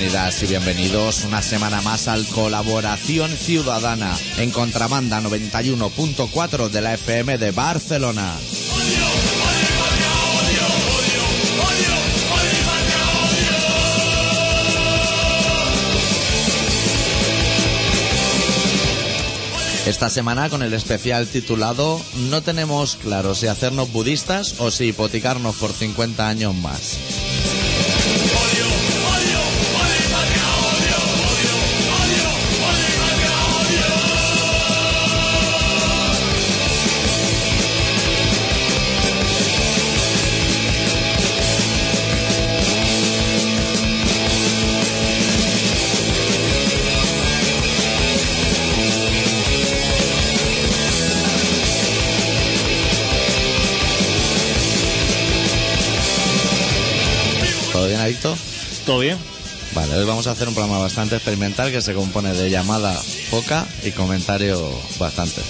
Bienvenidas y bienvenidos una semana más al Colaboración Ciudadana en Contramanda 91.4 de la FM de Barcelona. Esta semana con el especial titulado No tenemos claro si hacernos budistas o si hipotecarnos por 50 años más. Hoy vamos a hacer un programa bastante experimental que se compone de llamada poca y comentario bastante.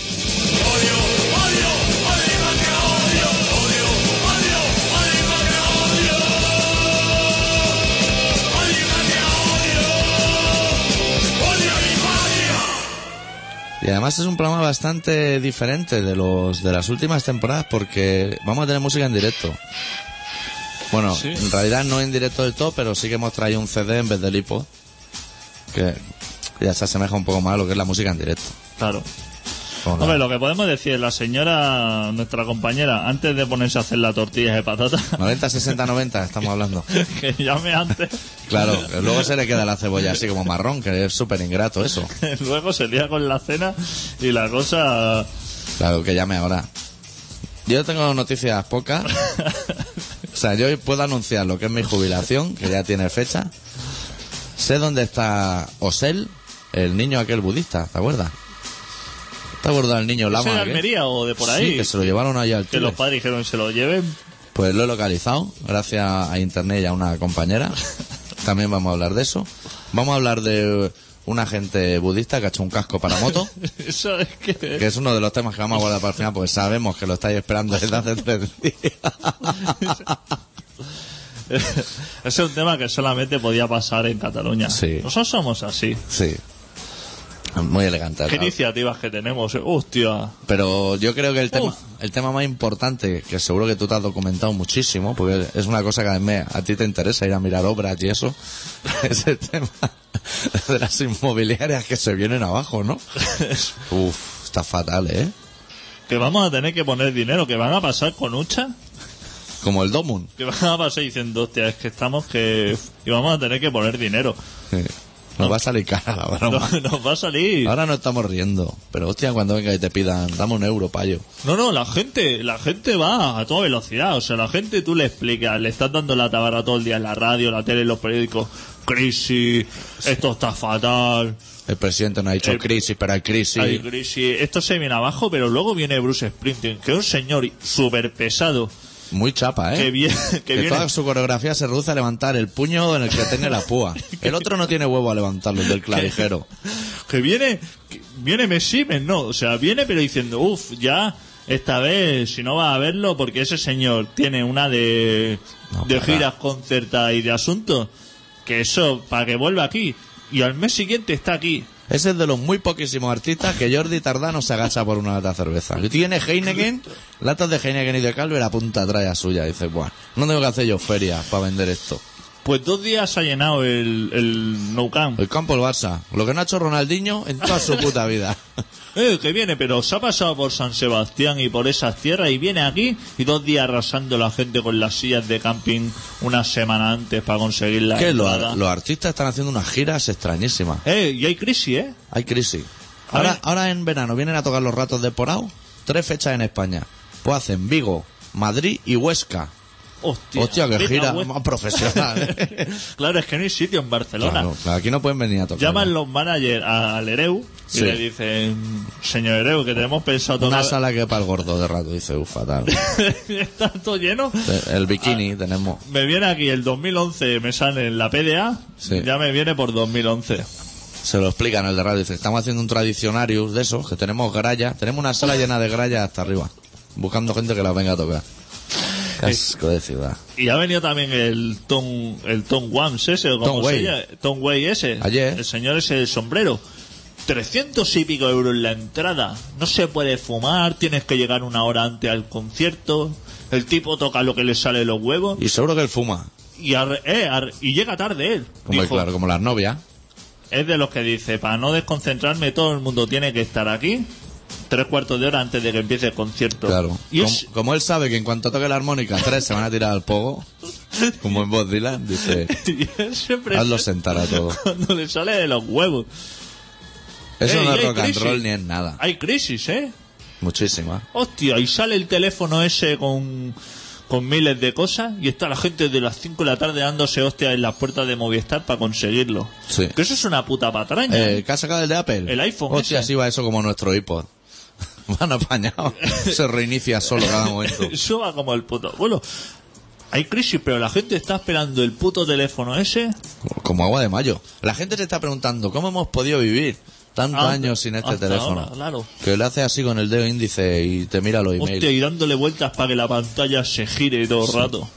Y además es un programa bastante diferente de los de las últimas temporadas porque vamos a tener música en directo. Bueno, Sí. en realidad no en directo del todo, pero sí que hemos traído un CD en vez del hipo. Que ya se asemeja un poco más a lo que es la música en directo. Claro. Como la- Hombre, lo que podemos decir, la señora, nuestra compañera, antes de ponerse a hacer la tortilla de patata, 90, 60, 90 estamos hablando. que llame antes, Claro, luego se le queda la cebolla así como marrón, que es súper ingrato eso. luego se lía con la cena y la cosa... Claro, que llame ahora. Yo tengo noticias pocas. O sea, yo puedo anunciar lo que es mi jubilación, que ya tiene fecha. Sé dónde está Osel, el niño aquel budista, ¿te acuerdas? ¿Te acuerdas del niño ¿Es lama? de aquel? Almería o de por Sí, ahí? que se lo llevaron allá al que Tíbet. los padres dijeron se lo lleven. Pues lo he localizado, gracias a internet y a una compañera. También vamos a hablar de eso. Vamos a hablar de un agente budista que ha hecho un casco para moto, Eso es que... que es uno de los temas que vamos a guardar para el final, porque sabemos que lo estáis esperando desde hace tres días. Ese es un tema que solamente podía pasar en Cataluña. Sí. Nosotros somos así. Sí. Muy elegante. Iniciativas que tenemos. Hostia. Pero yo creo que el tema, Uf. el tema más importante, que seguro que tú te has documentado muchísimo, porque es una cosa que además a ti te interesa ir a mirar obras y eso, es el tema de las inmobiliarias que se vienen abajo, ¿no? Uf, está fatal, ¿eh? Que vamos a tener que poner dinero, que van a pasar con Ucha. Como el Domun. Que van a pasar diciendo, hostia, es que estamos que... Y vamos a tener que poner dinero. Sí. Nos va a salir cara la broma. No, nos va a salir... Ahora no estamos riendo, pero hostia, cuando venga y te pidan, dame un euro, payo. No, no, la gente, la gente va a toda velocidad. O sea, la gente tú le explicas, le estás dando la tabarra todo el día en la radio, la tele, en los periódicos. Crisis, esto está fatal. El presidente nos ha dicho El- crisis, pero hay crisis. Hay crisis. Esto se viene abajo, pero luego viene Bruce Springsteen, que es un señor súper pesado. Muy chapa, ¿eh? Que Que viene, toda su coreografía se reduce a levantar el puño en el que tiene la púa. El otro no tiene huevo a levantarlo, el del clavijero. que viene, que viene Mesimen, no, o sea, viene pero diciendo, uff, ya esta vez si no va a verlo porque ese señor tiene una de, No, de giras concertadas y de asuntos, que eso, para que vuelva aquí, y al mes siguiente está aquí. Es de los muy poquísimos artistas que Jordi Tardano se agacha por una lata de cerveza. Y tiene Heineken, latas de Heineken y de Calver a punta trae suya. Dice, buah, no tengo que hacer yo feria para vender esto. Pues dos días ha llenado el, el Nou Camp. El campo el Barça. Lo que no ha hecho Ronaldinho en toda su puta vida. Eh, que viene, pero se ha pasado por San Sebastián y por esas tierras y viene aquí y dos días arrasando la gente con las sillas de camping una semana antes para conseguir la que los, los artistas están haciendo unas giras extrañísimas. Eh, y hay crisis, ¿eh? Hay crisis. Ahora, ahora en verano vienen a tocar los ratos de Porao. Tres fechas en España. Pues hacen Vigo, Madrid y Huesca. Hostia, Hostia, a gira más profesional. ¿eh? claro, es que no hay sitio en Barcelona. Claro, claro, aquí no pueden venir a tocar. Llaman los managers al Ereu y Sí. le dicen, señor Ereu, que tenemos pensado Una tocar... sala que para el gordo de rato, dice, uff, fatal. Está todo lleno. El Ah. bikini tenemos. Me viene aquí el 2011, me sale en la PDA, Sí. ya me viene por 2011. Se lo explican el de radio. Dice, estamos haciendo un tradicionarius de esos, que tenemos gralla. Tenemos una sala llena de gralla hasta arriba. Buscando gente que las venga a tocar. Qué asco de ciudad. Y ha venido también el Tom, el Tom Wams ese, o como Tom se Way. llama, Tom Way ese. Ayer. El señor ese del sombrero. 300 y pico euros la entrada. No se puede fumar, tienes que llegar una hora antes al concierto. El tipo toca lo que le sale de los huevos. Y seguro que él fuma. Y, arre- eh, arre- y llega tarde él. Como, Dijo, claro, como las novias. Es de los que dice, para no desconcentrarme, todo el mundo tiene que estar aquí tres cuartos de hora antes de que empiece el concierto. Claro. Y como, es- como él sabe que en cuanto toque la armónica, tres se van a tirar al pogo, como en voz Dylan, dice, hazlo sentar a todos. cuando le sale de los huevos. Eso Ey, no es rock and roll ni es nada. Hay crisis, ¿eh? Muchísima. Hostia, y sale el teléfono ese con, con miles de cosas y está la gente de las 5 de la tarde dándose hostia en las puertas de Movistar para conseguirlo. Sí. Que eso es una puta patraña. Eh, ¿Qué ha sacado el de Apple? El iPhone Hostia, ese. sí va eso como nuestro iPod. Van apañados. Se reinicia solo cada momento. Va como el puto. Bueno, hay crisis, pero la gente está esperando el puto teléfono ese. Como agua de mayo. La gente se está preguntando, ¿cómo hemos podido vivir tantos Ah, años sin este teléfono? ahora, claro. Que le hace así con el dedo índice y te mira los emails. Hostia, y dándole vueltas para que la pantalla se gire todo el rato.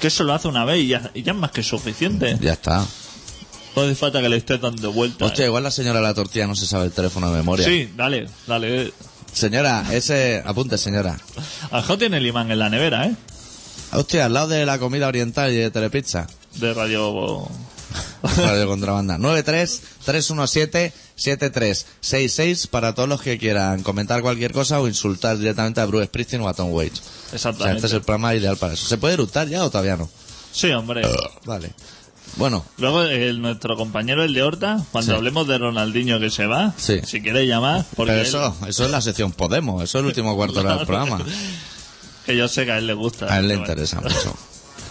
Que eso lo hace una vez y ya, y ya es más que suficiente. Ya está. No hace falta que le estés dando vueltas. Hostia, igual la señora de la tortilla no se sabe el teléfono de memoria. Sí, dale, dale. Señora, ese... Apunte, señora. Ajo tiene el imán en la nevera, ¿eh? Hostia, al lado de la comida oriental y de Telepizza. De radio. Radio Contrabanda. 93-317-7366 para todos los que quieran comentar cualquier cosa o insultar directamente a Bruce Springsteen o a Tom Waits. O sea, Exactamente. este es el programa ideal para eso. ¿Se puede eructar ya o todavía no? Sí, hombre. Vale. Bueno, Luego, el, nuestro compañero, el de Horta, cuando Sí. hablemos de Ronaldinho que se va, Sí. si quiere llamar, porque pero él- eso, eso es la sección Podemos, eso es el último cuarto de hora del programa. que yo sé que a él le gusta. A él le bueno. interesa mucho.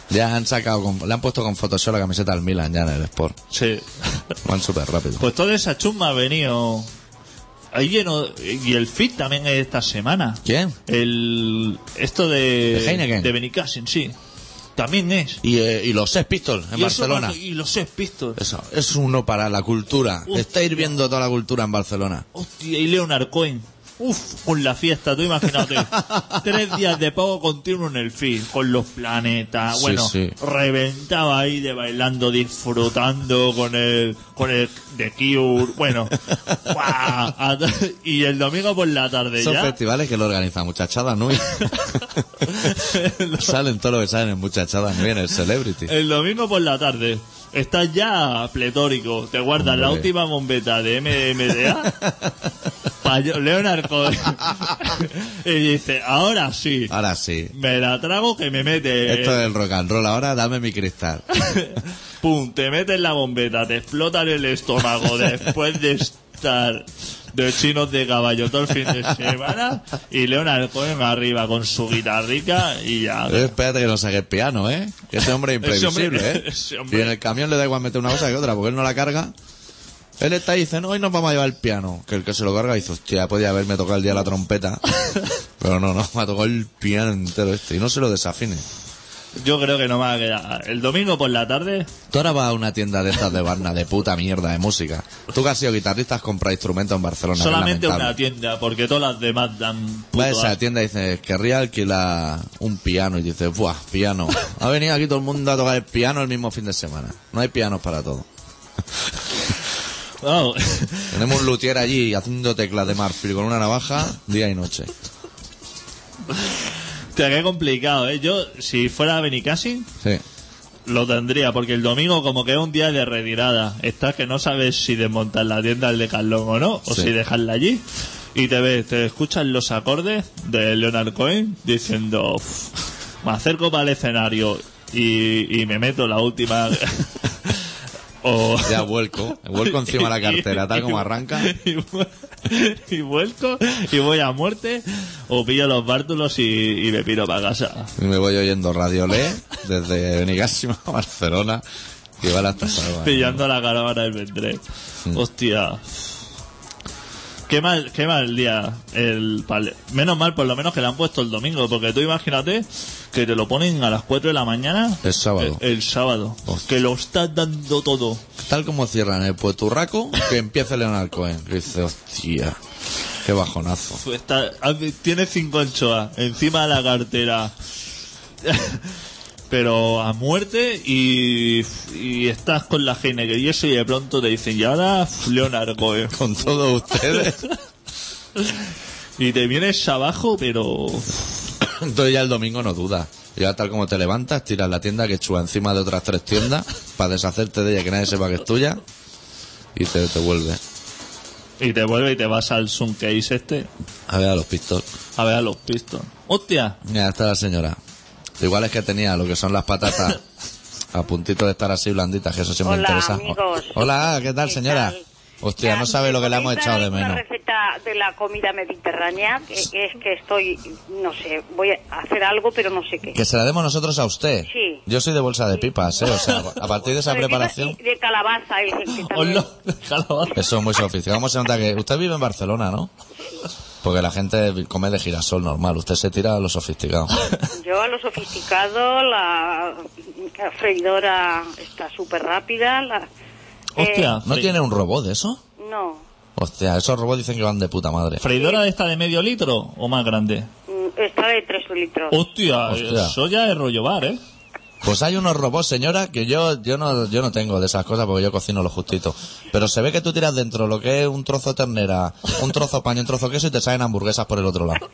Ya han sacado, con- le han puesto con Photoshop la camiseta del Milan ya en el Sport. Sí. Van súper rápido. Pues toda esa chumba ha venido ahí lleno y el fit también es esta semana. ¿Quién? El esto de ¿De Heineken? de Benicassin, sí. También es. Y, eh, y los Sex Pistols en Y Barcelona. y los Sex Pistols. Eso, es uno para la cultura. Hostia. Estáis viendo toda la cultura en Barcelona. Hostia, y Leonard Cohen. Uf, con la fiesta, tú imagínate. Tres días de pago continuo en el fit, con los planetas. Bueno, sí. reventaba ahí de bailando, disfrutando con el, con el de Cure. Bueno, y el domingo por la tarde Son ya. festivales que lo organiza Muchachada Nui. salen todo lo que salen en Muchachada Nui en el Celebrity. El domingo por la tarde estás ya pletórico, te guardas la última bombeta de MMDA para Leonard y dice, ahora sí, Ahora sí. me la trago que me mete, Esto es el rock and roll. Ahora dame mi cristal. pum, te metes la bombeta, te explota en el estómago después de estar de chinos de caballo todo el fin de semana y Leonard Cohen arriba con su guitarrica y ya. Eh, espérate que no saque el piano, ¿eh? Que ese hombre es Ese hombre- imprevisible, ¿eh? Y en el camión le da igual meter una cosa que otra, porque él no la carga. Él está y dice, no, hoy nos vamos a llevar el piano. Que el que se lo carga dice, hostia, podía haberme tocado el día la trompeta. Pero no, no, me ha tocado el piano entero este. Y no se lo desafine. Yo creo que no me va a quedar. El domingo por la tarde Tú ahora vas a una tienda de estas de Barna de puta mierda de música. Tú que has sido guitarrista has comprado instrumentos en Barcelona. Solamente una tienda, porque todas las demás dan puto Va a esa tienda y dices, querría alquilar un piano. Y dices, buah, piano. Ha venido aquí todo el mundo a tocar el piano el mismo fin de semana. No hay pianos para todo. Tenemos un luthier allí haciendo teclas de marfil con una navaja día y noche. Hostia, qué complicado, ¿eh? Yo, si fuera Benicassin, Sí. lo tendría, porque el domingo como que es un día de retirada. Estás que no sabes si desmontar la tienda del Decathlon o no, o Sí. si dejarla allí. Y te ves, te escuchas los acordes de Leonard Cohen diciendo, "Uf, me acerco para el escenario y, y me meto la última... o... Ya vuelco. Vuelco encima de la cartera, tal como arranca. y, vu- y vuelco y voy a muerte o pillo los bártulos y, y me piro para casa. Y me voy oyendo Radio Le desde Benicàssim a Barcelona. Y vale hasta Salva. Pillando la caravana del vendré. Hostia. Qué mal, qué mal día. El, pal- menos mal, por lo menos que le han puesto el domingo, porque tú imagínate que te lo ponen a las 4 de la mañana. El sábado. El, el sábado. Hostia. Que lo estás dando todo. Tal como cierran el Puerturraco, que empiece Leonard Cohen. Que dice, hostia, qué bajonazo. Está, tiene cinco anchoas encima de la cartera. pero a muerte y, y estás con la Heineken y eso y de pronto te dicen, y ahora Leonard Cohen. Con todos ustedes. Y te vienes abajo, pero... Entonces ya el domingo no dudas. Ya tal como te levantas, tiras la tienda que chua encima de otras tres tiendas para deshacerte de ella que nadie sepa que es tuya y te, te vuelve Y te vuelve y te vas al Sun Case este a ver a los pistols. a ver a los Pistons. ¡Hostia! Mira, está la señora. Igual es que tenía lo que son las patatas a puntito de estar así blanditas, que eso me Hola, interesa. amigos. Hola, ¿qué tal, ¿Qué señora? tal? Hostia, no sabe lo que le hemos ¿podéis echado de menos. Una receta de la comida mediterránea, que, es que estoy, no sé, voy a hacer algo, pero no sé qué. Que se la demos nosotros a usted. Sí. Yo soy de bolsa de pipas, ¿eh? O sea, a partir de esa De preparación... De calabaza, dicen que también. Hola, déjalo. Eso es muy sofisticado. ¿Cómo se nota que usted vive en Barcelona, no? Porque la gente come de girasol normal. Usted se tira a lo sofisticado. Yo a lo sofisticado, la, la freidora está súper rápida. La, Hostia, ¿No fre- tiene un robot de eso? eh, no, Hostia, esos robots dicen que van de puta madre. ¿Freidora de esta de medio litro o más grande? mm, está de 3 litros. Hostia, Hostia. eso ya es rollo bar, ¿eh? Pues hay unos robots, señora, que yo yo no yo no tengo de esas cosas porque yo cocino lo justito. Pero se ve que tú tiras dentro lo que es un trozo de ternera, un trozo de paño, un trozo de queso y te salen hamburguesas por el otro lado.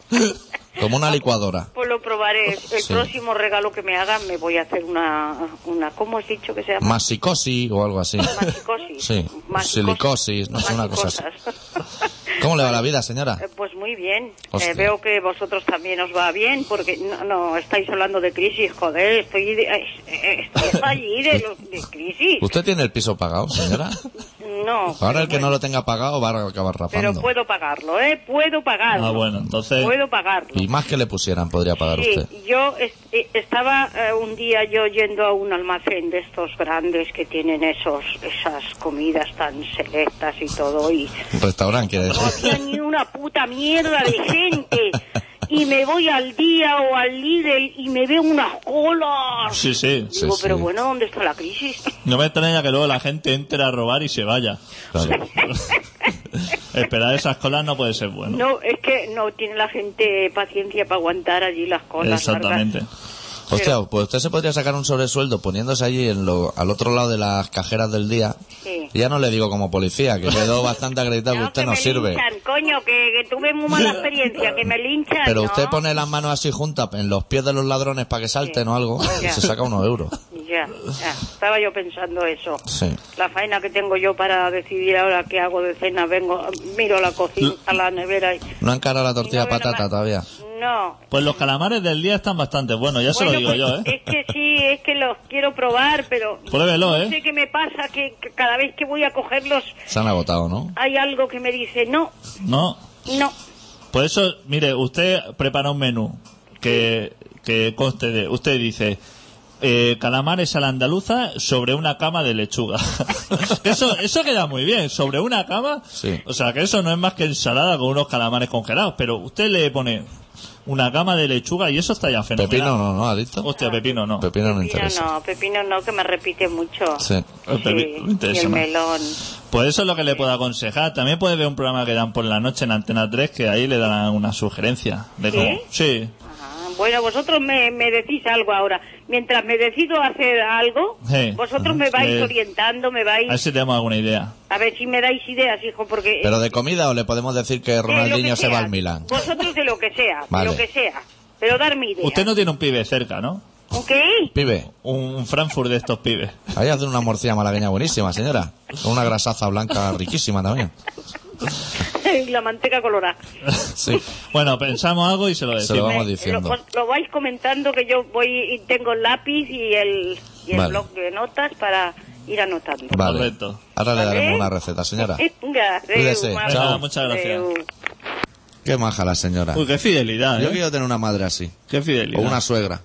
Como una licuadora. Pues lo probaré. El Sí. próximo regalo que me hagan me voy a hacer una, una ¿cómo has dicho que se llama? Masicosi o algo así. Masicosis. Sí, Masicosis. silicosis, no sé, una cosa así. ¿Cómo le va la vida, señora? Eh, Pues muy bien. Eh, veo que vosotros también os va bien, porque no, no estáis hablando de crisis, joder, estoy, de- eh, eh, estoy allí de, lo- de crisis. ¿Usted tiene el piso pagado, señora? No. Ahora el que pero no lo tenga pagado va a acabar Pero rapando. puedo pagarlo, ¿eh? Puedo pagarlo. Ah, bueno, entonces... Puedo pagarlo. Y más que le pusieran podría pagar Sí, usted. yo eh, estaba eh, un día yo yendo a un almacén de estos grandes que tienen esos esas comidas tan selectas y todo y Un restaurante, quiere no decir. había ni una puta mierda de gente. Y me voy al día o al Lidl y me veo unas colas. Sí, sí. Digo, sí. pero bueno, ¿dónde está la crisis? No me extraña que luego la gente entre a robar y se vaya. Claro. Esperar esas colas no puede ser bueno. No, es que no tiene la gente paciencia para aguantar allí las colas. Exactamente. Hostia, pues usted se podría sacar un sobresueldo poniéndose allí en lo, al otro lado de las cajeras del día. Sí. Y ya no le digo como policía, que quedó bastante acreditado que usted que no me sirve. linchan, coño, que, que tuve muy mala experiencia, que me linchan. Pero ¿no? usted pone las manos así juntas en los pies de los ladrones para que salten o algo y se saca unos euros. Ya, ya, estaba yo pensando eso. Sí. La faena que tengo yo para decidir ahora qué hago de cena, vengo, miro la cocina, a la nevera y... ¿No encara la tortilla de no patata todavía? No. Pues los calamares del día están bastante buenos, ya se lo digo pues, yo, ¿eh? Es que sí, es que los quiero probar, pero... Pruébelo, No ¿eh? sé qué me pasa, que, que cada vez que voy a cogerlos Se han agotado, ¿no? hay algo que me dice, no, No. no. Por eso, mire, usted prepara un menú que, que conste de... Usted dice... Eh, calamares a la andaluza sobre una cama de lechuga. eso, eso queda muy bien, sobre una cama. Sí. O sea que eso no es más que ensalada con unos calamares congelados, pero usted le pone una cama de lechuga y eso está ya fenomenal. Pepino no, ¿no? ¿Adicto? Hostia, pepino no. Pepino no Pepino interesa. no, pepino no, que me repite mucho. Sí. El pepi- Sí, me interesa y el melón. Pues eso es lo que le puedo aconsejar. También puede ver un programa que dan por la noche en Antena 3 que ahí le dan una sugerencia. De ¿Sí? cómo- sí. Bueno, vosotros me, me decís algo ahora. Mientras me decido hacer algo, Sí. vosotros me vais Sí. orientando, me A ver vais... si tenemos alguna idea. A ver si me dais ideas, hijo, porque... ¿Pero de comida o le podemos decir que Ronaldinho que se va al Milan? Vosotros de lo que sea, Vale. de lo que sea. Pero darme ideas. Usted no tiene un pibe cerca, ¿no? ¿Ok? Pibe, Un Frankfurt de estos pibes. ahí hace una morcilla malagueña buenísima, señora. Con una grasaza blanca riquísima también. y la manteca colorada. Sí. Bueno, pensamos algo y se lo Se lo decimos. vamos diciendo. Lo, vais comentando que yo voy y tengo el lápiz y el, y el Vale. bloc de notas para ir anotando. Vale. Correcto. Ahora le daremos una receta, señora. Venga, Cuídese. Chao. muchas gracias. Adeu. Qué maja la señora. Uy, qué fidelidad, Yo ¿eh? quiero tener una madre así. Qué fidelidad. O una suegra.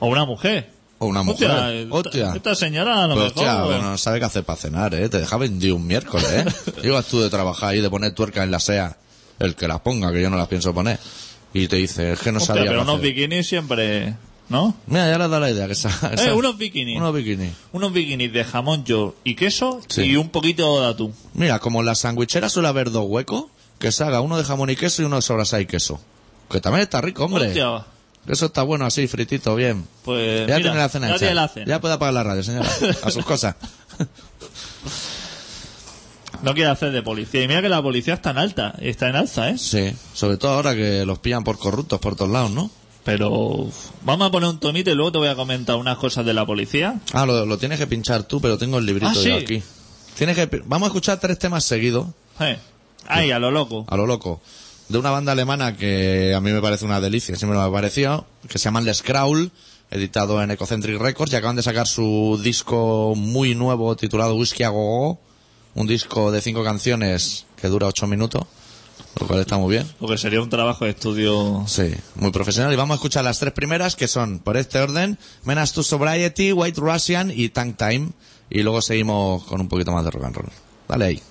O una mujer. O una mujer. Hostia, esta- Hostia. Esta señora a lo Pero, mejor... hostia, bueno, no sabe qué hacer para cenar, ¿eh? Te deja vendido un miércoles, ¿eh? Llegas tú de trabajar y de poner tuercas en la SEA. El que las ponga, que yo no las pienso poner. Y te dice, es que no Hostia, sabía pero qué unos hacer. bikinis siempre... ¿No? Mira, ya le dado la idea. Que esa- Eh, esa- unos bikinis. Unos bikinis. Unos bikinis de jamón york y queso Sí. y un poquito de atún. Mira, como en la sandwichera suele haber dos huecos, que se haga uno de jamón y queso y uno de sobrasada y queso. Que también está rico, hombre. Hostia, Eso está bueno así, fritito, bien. Pues Ya mira, tiene la cena ya hecha. tiene la cena. Ya puede apagar la radio, señora. A sus cosas. No quiere hacer de policía. Y mira que la policía está en alta, está en alza, ¿eh? Sí, sobre todo ahora que los pillan por corruptos por todos lados, ¿no? Pero vamos a poner un tomito y luego te voy a comentar unas cosas de la policía. Ah, lo, lo tienes que pinchar tú, pero tengo el librito Ah, yo ¿sí? aquí. Tienes que, vamos a escuchar tres temas seguidos, Eh. Ay, a lo loco. a lo loco, de una banda alemana que a mí me parece una delicia, siempre me ha parecido, que se llaman Les Kraul, editado en Ecocentric Records, y acaban de sacar su disco muy nuevo titulado Whisky a Gogo, un disco de cinco canciones que dura ocho minutos, lo cual está muy bien. Porque sería un trabajo de estudio. Sí, muy profesional. Y vamos a escuchar las tres primeras, que son, por este orden, Menace to Sobriety, White Russian y Tank Time. Y luego seguimos con un poquito más de rock and roll. Dale ahí.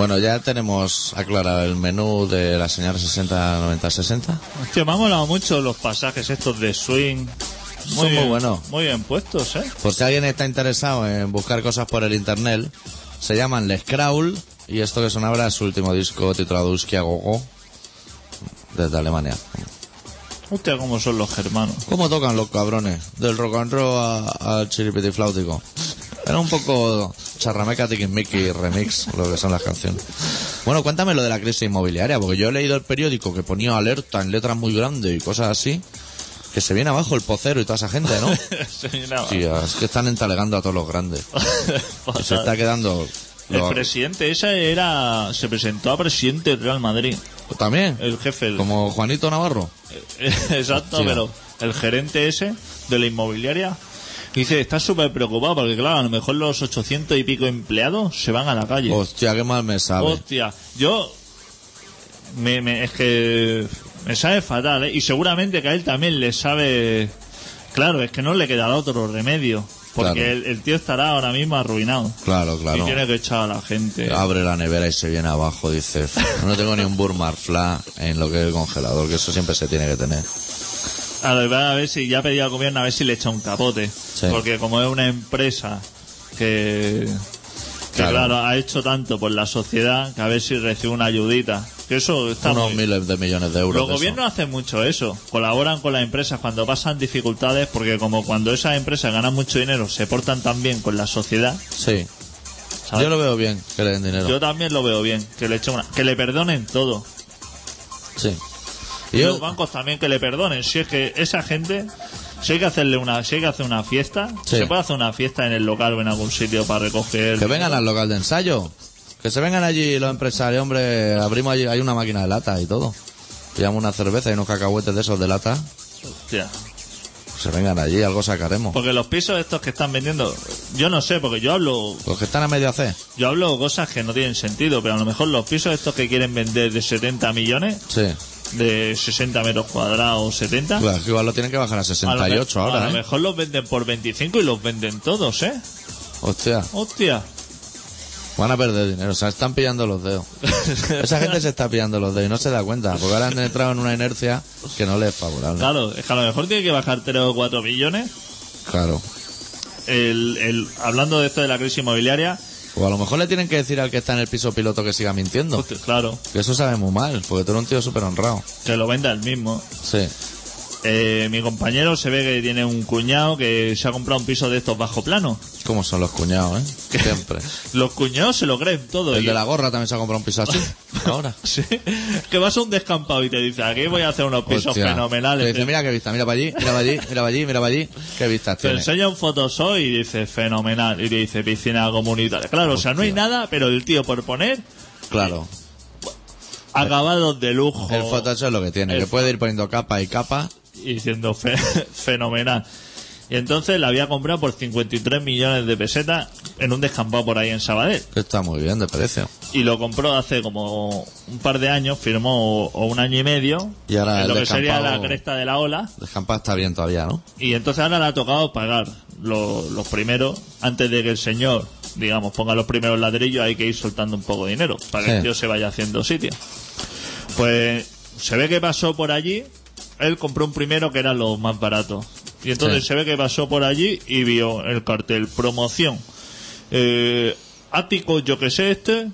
Bueno, ya tenemos aclarado el menú de la señal 60-90-60. Hostia, me han molado mucho los pasajes estos de swing. Son muy buenos. Muy bien puestos, ¿eh? Por si alguien está interesado en buscar cosas por el internet, se llaman Les Kraul y esto que sonaba es su último disco titulado Uskia Gogo desde Alemania. Hostia, cómo son los germanos. ¿Cómo tocan los cabrones? Del rock and roll al chiripiti flautico. Era un poco charrameca tiquismiqui remix lo que son las canciones. Bueno, cuéntame lo de la crisis inmobiliaria, porque yo he leído el periódico que ponía alerta en letras muy grandes y cosas así, que se viene abajo el pocero y toda esa gente, ¿no? Sí, no. Tío, es que están entalegando a todos los grandes. Y se está quedando... El presidente ese era. Se presentó a presidente del Real Madrid. También, El jefe. el- como Juanito Navarro. Exacto, pero el gerente ese de la inmobiliaria dice: está súper preocupado porque, claro, a lo mejor los 800 y pico empleados se van a la calle. Hostia, qué mal me sabe. Hostia, yo. Me, me- es que. Me sabe fatal, ¿eh? Y seguramente que a él también le sabe. Claro, es que no le quedará otro remedio. Porque Claro. el, el tío estará ahora mismo arruinado. Claro, claro. Y tiene que echar a la gente. Abre la nevera y se viene abajo, dice, no tengo ni un Burmar Fla en lo que es el congelador, que eso siempre se tiene que tener. A ver, a ver si ya pedía al gobierno a ver si le echa un capote. Porque como es una empresa que, que Claro. claro. ha hecho tanto por la sociedad, que a ver si recibe una ayudita. Que eso está Unos muy- miles de millones de euros. Los de eso. gobiernos hacen mucho eso. Colaboran con las empresas cuando pasan dificultades, porque como cuando esas empresas ganan mucho dinero, se portan tan bien con la sociedad. Sí. ¿sabes? Yo lo veo bien, que le den dinero. Yo también lo veo bien, que le echen una, que le perdonen todo. Sí. Y los bancos también que le perdonen. Si es que esa gente, si hay que hacerle una, si hay que hacer una fiesta, Sí. se puede hacer una fiesta en el local o en algún sitio para recoger. que vengan al local de ensayo. Que se vengan allí los empresarios, hombre, abrimos allí, hay una máquina de lata y todo. Pillamos una cerveza y unos cacahuetes de esos de lata. Hostia. Se vengan allí, algo sacaremos. Porque los pisos estos que están vendiendo, yo no sé, porque yo hablo, Los que están a medio hacer. yo hablo cosas que no tienen sentido, pero a lo mejor los pisos estos que quieren vender de 70 millones, Sí. De 60 metros cuadrados, 70. Claro, que igual lo tienen que bajar a a lo me- 68 a ahora, lo ¿eh? mejor los venden por 25 y los venden todos, ¿eh? Hostia, Hostia. van a perder dinero, o sea, están pillando los dedos. Esa gente se está pillando los dedos y no se da cuenta, porque ahora han entrado en una inercia que no les es favorable. Claro, es que a lo mejor tiene que bajar 3 o 4 millones. Claro. El, el, hablando de esto de la crisis inmobiliaria, O a lo mejor le tienen que decir al que está en el piso piloto que siga mintiendo. hostia, claro, Que eso sabe muy mal, porque tú eres un tío súper honrado. que lo venda el mismo. Sí. Eh, mi compañero se ve que tiene un cuñado que se ha comprado un piso de estos bajo plano. ¿Cómo son los cuñados, eh? Siempre. Los cuñados se lo creen todo. El y- de la gorra también se ha comprado un piso así. Ahora. Sí, que vas a un descampado y te dice, aquí voy a hacer unos pisos Hostia. fenomenales. Te dice, mira qué vista, mira para allí, mira para allí, mira para allí, mira para allí. Qué vistas te tiene. enseña un Photoshop y dice, fenomenal. Y te dice, piscina comunitaria. Claro, o sea, no hay nada, pero el tío por poner Claro. acabados de lujo. El Photoshop es lo que tiene, El que puede ir poniendo capa y capa. Y diciendo fe- fenomenal. Y entonces la había comprado por 53 millones de pesetas en un descampado por ahí en Sabadell. Que está muy bien de precio. Y lo compró hace como un par de años, firmó o un año y medio, Y ahora en el lo que sería la cresta de la ola. Descampado está bien todavía, ¿no? Y entonces ahora le ha tocado pagar lo- los primeros, antes de que el señor, digamos, ponga los primeros ladrillos, hay que ir soltando un poco de dinero para que Sí. el tío se vaya haciendo sitio. Pues se ve que pasó por allí, él compró un primero que era lo más barato. Y entonces Sí. se ve que pasó por allí y vio el cartel, promoción. Eh, ático, yo que sé, este,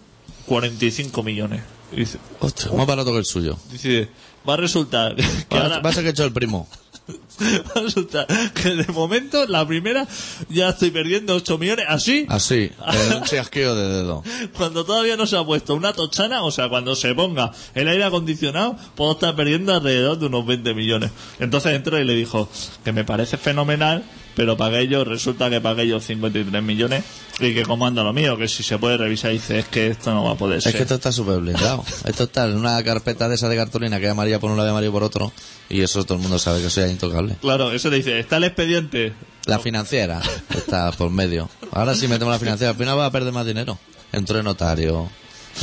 45 millones. Y dice, Hostia, más barato que el suyo. dice, va a resultar que ahora... va a ser que he hecho el primo. Que de momento la primera ya estoy perdiendo 8 millones. Así Así, en un chasqueo de dedo. cuando todavía no se ha puesto una tochana o sea cuando se ponga el aire acondicionado puedo estar perdiendo alrededor de unos 20 millones. Entonces entró y le dijo que me parece fenomenal pero pagué yo resulta que pagué yo 53 millones y que como anda lo mío que si se puede revisar dice es que esto no va a poder Es ser que esto está súper blindado. Esto está en una carpeta de esa de cartulina que es amarilla por un lado y amarillo por otro. Y eso todo el mundo sabe que soy intocable. claro eso le dice está el expediente La financiera está por medio. Ahora sí metemos la financiera. Al final va a perder más dinero. Entró en notario.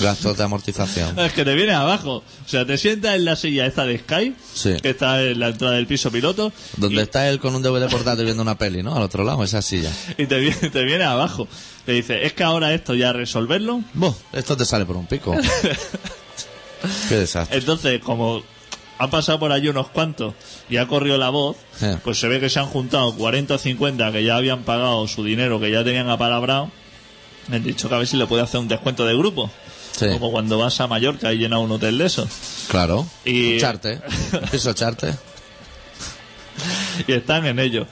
Gastos de amortización. Es que te viene abajo. O sea, te sientas en la silla esta de Sky, Sí. que está en la entrada del piso piloto, Donde está él con un DVD portátil viendo una peli, ¿no? Al otro lado, esa silla. y te viene, te viene abajo. Te dice, es que ahora esto ya resolverlo. Buh, esto te sale por un pico. Qué desastre. Entonces, como han pasado por allí unos cuantos y ha corrido la voz, Eh. pues se ve que se han juntado 40 o 50 que ya habían pagado su dinero, que ya tenían apalabrado. Me han dicho que a ver si le puede hacer un descuento de grupo. Sí, Como cuando vas a Mallorca y llenas un hotel de eso. claro. Y- charte. Piso charte. y están en ello.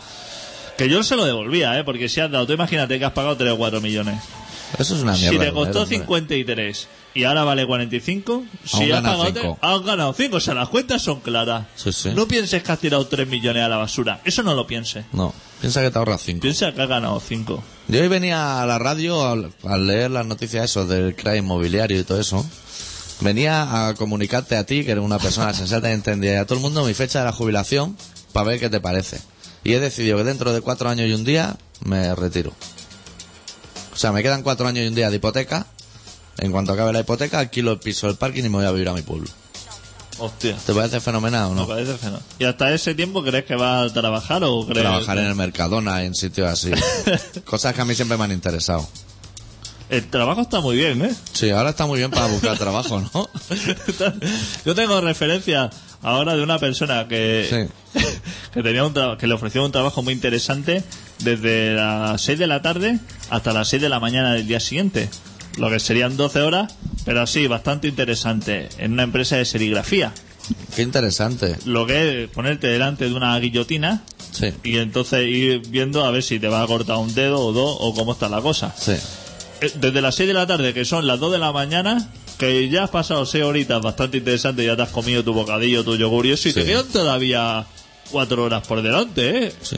Que yo se lo devolvía, ¿eh? Porque si has dado, tú imagínate que has pagado 3 o 4 millones. Eso es una mierda. si te costó dinero, hombre. 53 y ahora vale 45, si has cinco. 3, has ganado 5. O sea, las cuentas son claras. Sí, sí. No pienses que has tirado 3 millones a la basura. Eso no lo pienses. No, piensa que te ahorras cinco. Piensa que has ganado 5. Yo hoy venía a la radio al, al leer las noticias eso del CRA inmobiliario y todo eso. Venía a comunicarte a ti, que eres una persona sensata y entendida, y a todo el mundo mi fecha de la jubilación para ver qué te parece. Y he decidido que dentro de cuatro años y un día me retiro. O sea, me quedan cuatro años y un día de hipoteca. En cuanto acabe la hipoteca, alquilo el piso del parking y me voy a vivir a mi pueblo. Hostia. ¿Te parece fenomenal o Me no? parece fenomenal. ¿Y hasta ese tiempo crees que vas a trabajar o crees Trabajar en el Mercadona, en sitios así. Cosas que a mí siempre me han interesado. El trabajo está muy bien, ¿eh? Sí, ahora está muy bien para buscar trabajo, ¿no? Yo tengo referencia ahora de una persona que, que tenía un que le ofreció un trabajo muy interesante desde las 6 de la tarde hasta las 6 de la mañana del día siguiente. Lo que serían 12 horas, pero así, bastante interesante, en una empresa de serigrafía. Qué interesante. Lo que es ponerte delante de una guillotina Sí, y entonces ir viendo a ver si te va a cortar un dedo o dos o cómo está la cosa. sí. Eh, Desde las 6 de la tarde, que son las 2 de la mañana, que ya has pasado 6 horitas bastante interesantes, ya te has comido tu bocadillo, tu yogur y eso, y Sí. te quedan todavía 4 horas por delante, ¿eh? sí.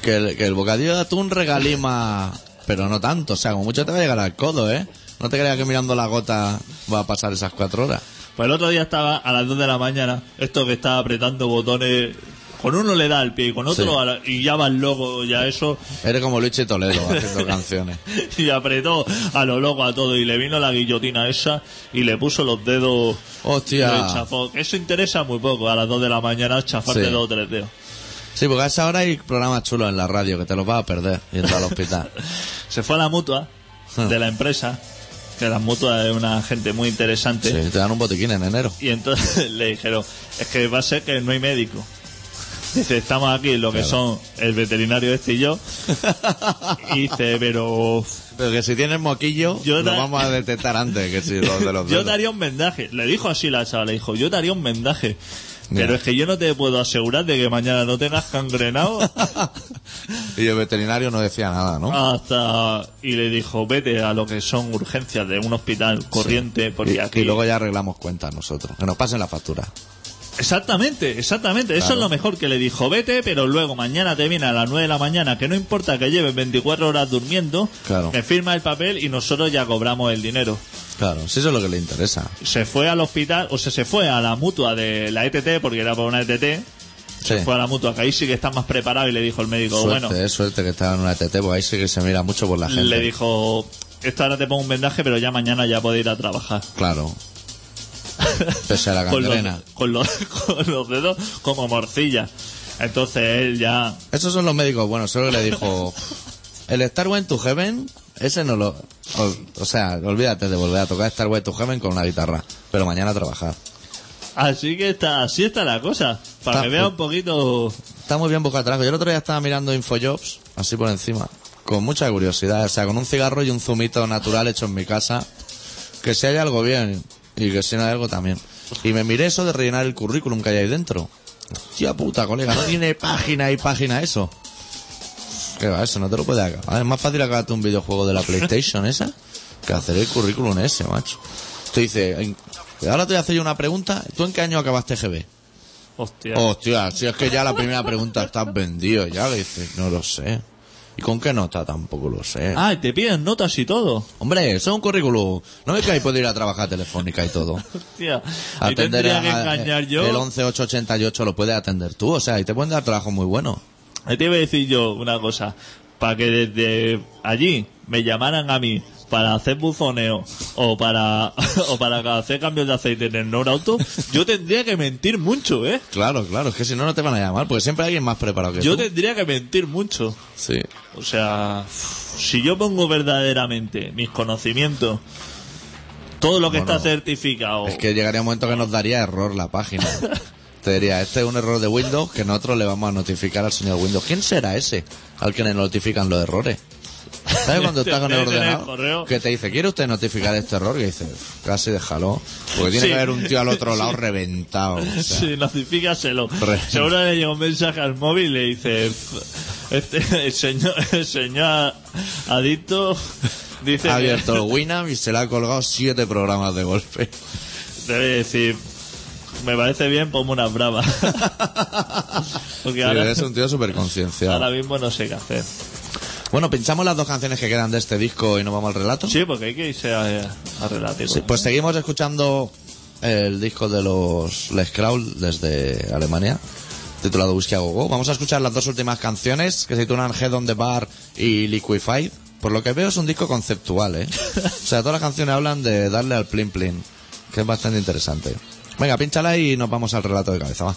Que, el, que el bocadillo de atún regalima, pero no tanto. O sea, como mucho te va a llegar al codo, ¿eh? No te creas que mirando la gota va a pasar esas cuatro horas. Pues el otro día estaba a las 2 de la mañana, esto que estaba apretando botones, con uno le da al pie y con otro Sí. a la- y ya va el logo, ya eso, Eres como Luis Toledo haciendo canciones. y apretó a lo loco a todo y le vino la guillotina esa y le puso los dedos Hostia. Eso interesa muy poco, a las 2 de la mañana chafarte Sí. dos o tres dedos. Sí, porque a esa hora hay programas chulos en la radio que te los vas a perder yendo al hospital. se fue a la mutua de la empresa, que la mutua es una gente muy interesante, Sí, te dan un botiquín en enero. y entonces le dijeron, es que va a ser que no hay médico. Dice, estamos aquí, lo que son el veterinario este y yo. Y dice, pero Pero que si tienes moquillo, Yo lo da- vamos a detectar antes que si los de los yo haría un vendaje. Le dijo así la chavala, le dijo, yo te haría un vendaje. Pero es que yo no te puedo asegurar de que mañana no tengas gangrenado Y el veterinario no decía nada, ¿no? hasta... Y le dijo, vete a lo que son urgencias de un hospital corriente, porque y, aquí... y luego ya arreglamos cuentas nosotros. Que nos pasen la factura. Exactamente, exactamente. Eso es lo mejor que le dijo. Vete, pero luego mañana te viene a las 9 de la mañana, que no importa que lleves 24 horas durmiendo, Claro. me firma el papel y nosotros ya cobramos el dinero. Claro, si eso es lo que le interesa. Se fue al hospital, o sea, se fue a la mutua de la ETT, porque era por una ETT. Se Sí. fue a la mutua, que ahí sí que está más preparado y le dijo el médico, Suerte, bueno, suerte que estaba en una ETT, porque ahí sí que se mira mucho por la gente. le dijo, esto ahora te pongo un vendaje, pero ya mañana ya puedes ir a trabajar. Claro. Pese a la con, los, con, los, con los dedos como morcilla. Entonces él ya Esos son los médicos buenos. Solo le dijo: El Starway to Heaven, ese no lo. O, o sea, olvídate de volver a tocar Starway to Heaven con una guitarra. Pero mañana a trabajar. Así que está, así está la cosa. Para Está- que vea un poquito. Está muy bien trabajo. Yo el otro día estaba mirando Infojobs, así por encima, con mucha curiosidad. O sea, con un cigarro y un zumito natural hecho en mi casa. Que si hay algo bien y que si no hay algo también. Y me miré eso de rellenar el currículum que hay ahí dentro. Hostia puta, colega, no tiene página y página eso. ¿Qué va, eso no te lo puede acabar. Es más fácil acabarte un videojuego de la PlayStation esa que hacer el currículum ese, macho. Te dice, ahora te voy a hacer yo una pregunta. ¿Tú en qué año acabaste GB? Hostia. Hostia, si es que ya la primera pregunta estás vendido, ya le dices, no lo sé. ¿Y con qué nota? Tampoco lo sé. Ah, y te piden notas y todo. Hombre, eso es un currículum. No es que ahí puedo ir a trabajar telefónica y todo. Hostia. Ahí Atender tendría a- que engañar yo. el 11888 lo puedes atender tú, o sea, y te pueden dar trabajo muy bueno. Ahí te iba a decir yo una cosa. Para que desde allí me llamaran a mí para hacer buzoneo o para o para hacer cambios de aceite en el Norauto, yo tendría que mentir mucho, ¿eh? Claro, claro, es que si no, no te van a llamar, porque siempre hay alguien más preparado que Yo tú. tendría que mentir mucho. Sí. O sea, si yo pongo verdaderamente mis conocimientos, todo lo que Bueno, está certificado, Es que llegaría un momento que nos daría error la página. Te diría, este es un error de Windows que nosotros le vamos a notificar al señor Windows. ¿Quién será ese al que le notifican los errores? ¿Sabes cuando estás con el ordenador? Que te dice, ¿quiere usted notificar este error? Y dice, casi déjalo. Porque tiene Sí. que haber un tío al otro lado reventado. o sea. Sí, notifícaselo. Re- Seguro le llega un mensaje al móvil y le dice: este, el, señor, el señor adicto dice Ha que abierto el Winamp y se le ha colgado siete programas de golpe. debe decir: Me parece bien, ponme una brava. Porque Sí, ahora, es un tío súper concienciado. ahora mismo no sé qué hacer. Bueno, pinchamos las dos canciones que quedan de este disco y nos vamos al relato. Sí, porque hay que irse a, a relativo. Sí, pues seguimos escuchando el disco de los Les Kraul desde Alemania, titulado Whisky a Go Go. Vamos a escuchar las dos últimas canciones que se titulan Head on the Bar y Liquified. Por lo que veo es un disco conceptual, ¿eh? O sea, todas las canciones hablan de darle al plin plin, que es bastante interesante. Venga, pínchala y nos vamos al relato de cabeza, va.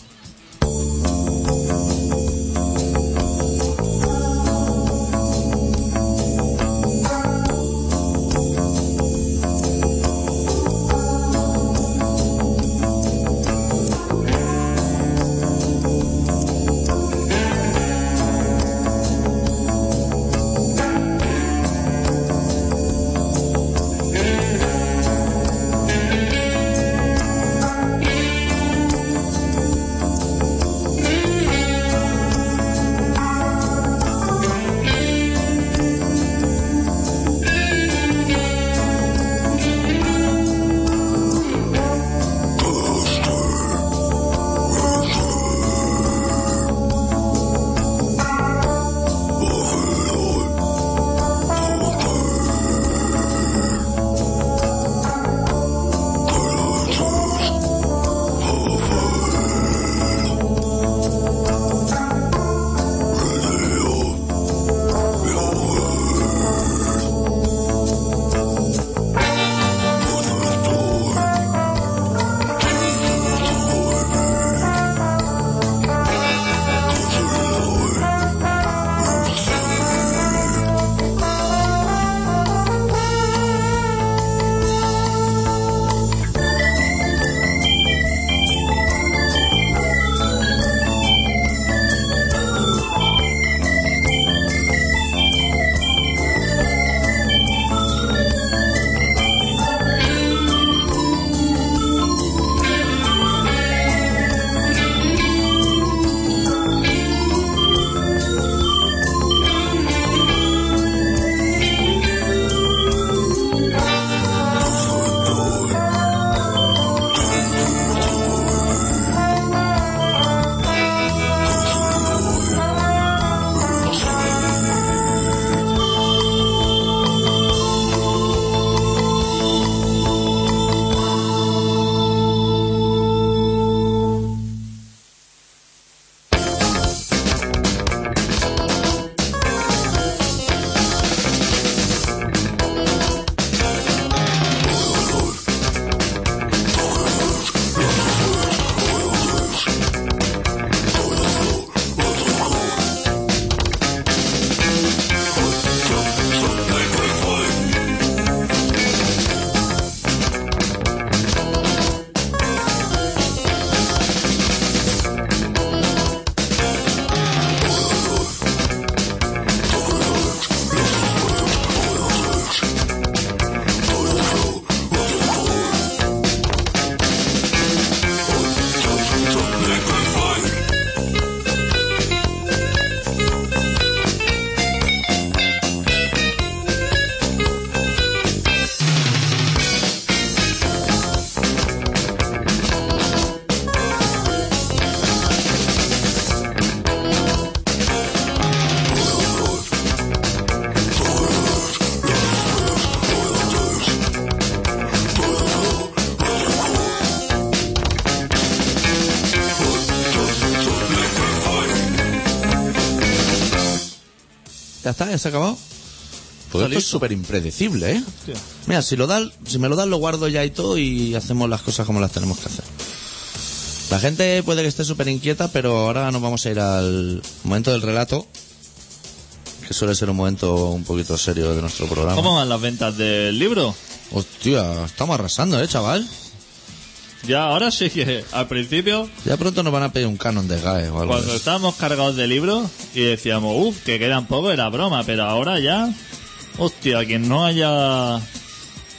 ¿Ya está? ¿Ya se ha acabado? Porque esto es súper impredecible, ¿eh? Hostia. Mira, si, lo dan, si me lo dan, lo guardo ya y todo y hacemos las cosas como las tenemos que hacer. La gente puede que esté súper inquieta, pero ahora nos vamos a ir al momento del relato, que suele ser un momento un poquito serio de nuestro programa. ¿Cómo van las ventas del libro? Hostia, estamos arrasando, ¿eh, chaval? Ya, ahora sí que al principio, Ya pronto nos van a pedir un canon de GAE o algo cuando eso. estábamos cargados de libros y decíamos, uff, que quedan poco, era broma, pero ahora ya, hostia, quien no haya,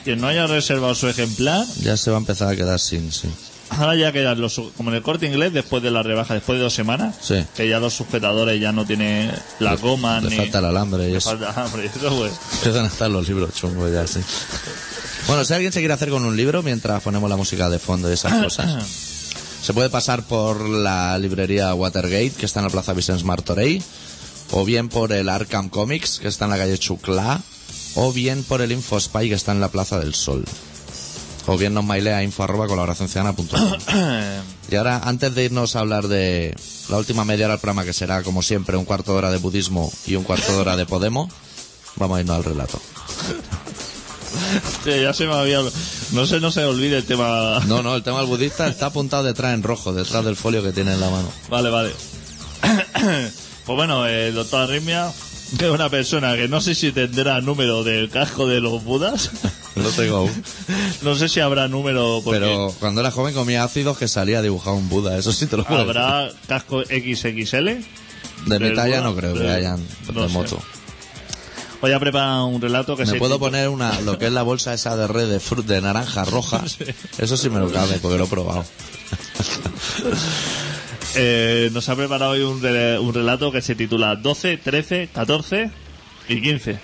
quien no haya reservado su ejemplar, Ya se va a empezar a quedar sin, sí. ahora ya quedan los, su- como en el corte inglés, después de la rebaja, después de dos semanas, Sí. que ya los sujetadores ya no tienen la Le- goma le ni... falta el alambre y le eso. falta hambre, eso pues. Empiezan a estar los libros chungos ya, sí. Bueno, si alguien se quiere hacer con un libro mientras ponemos la música de fondo y esas cosas, se puede pasar por la librería Watergate, que está en la Plaza Vicens Martorell, o bien por el Arkham Comics, que está en la calle Chuclá, o bien por el Infospy, que está en la Plaza del Sol. O bien nos mailea info arroba. Y ahora, antes de irnos a hablar de la última media hora del programa, que será, como siempre, un cuarto de hora de budismo y un cuarto de hora de Podemos, vamos a irnos al relato. Sí, ya se me había... No se no se olvide el tema... No, no, el tema del budista está apuntado detrás en rojo, detrás del folio que tiene en la mano. Vale, vale. pues bueno, el doctor Arritmia es una persona que no sé si tendrá número del casco de los budas. Lo tengo aún. no sé si habrá número porque Pero cuando era joven comía ácidos que salía dibujado un Buda, eso sí te lo puedo habrá casco XXL. De talla Buda, no creo que de- hayan no de sé. Moto. Voy a preparar un relato que Me se puedo titula- poner una, lo que es la bolsa esa de red de fruta de naranja roja. Eso sí me lo cabe porque lo he probado. Eh, nos ha preparado hoy un, un relato que se titula 12, 13, 14 y 15.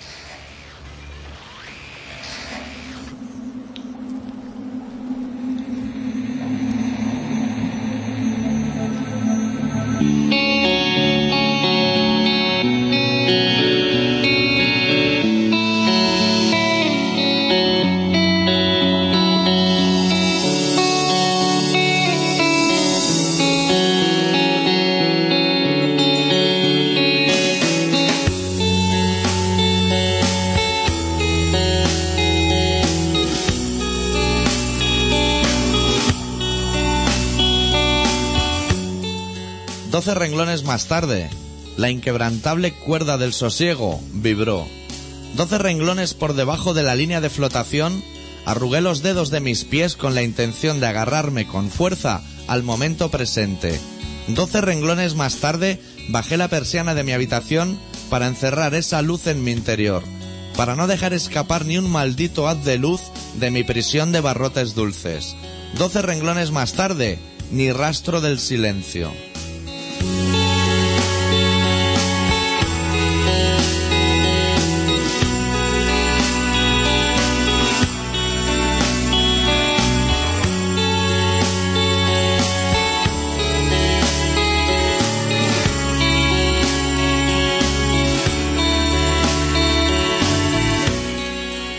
Más tarde, la inquebrantable cuerda del sosiego vibró. Doce renglones por debajo de la línea de flotación, arrugué los dedos de mis pies con la intención de agarrarme con fuerza al momento presente. Doce renglones más tarde, bajé la persiana de mi habitación para encerrar esa luz en mi interior, para no dejar escapar ni un maldito haz de luz de mi prisión de barrotes dulces. Doce renglones más tarde, ni rastro del silencio.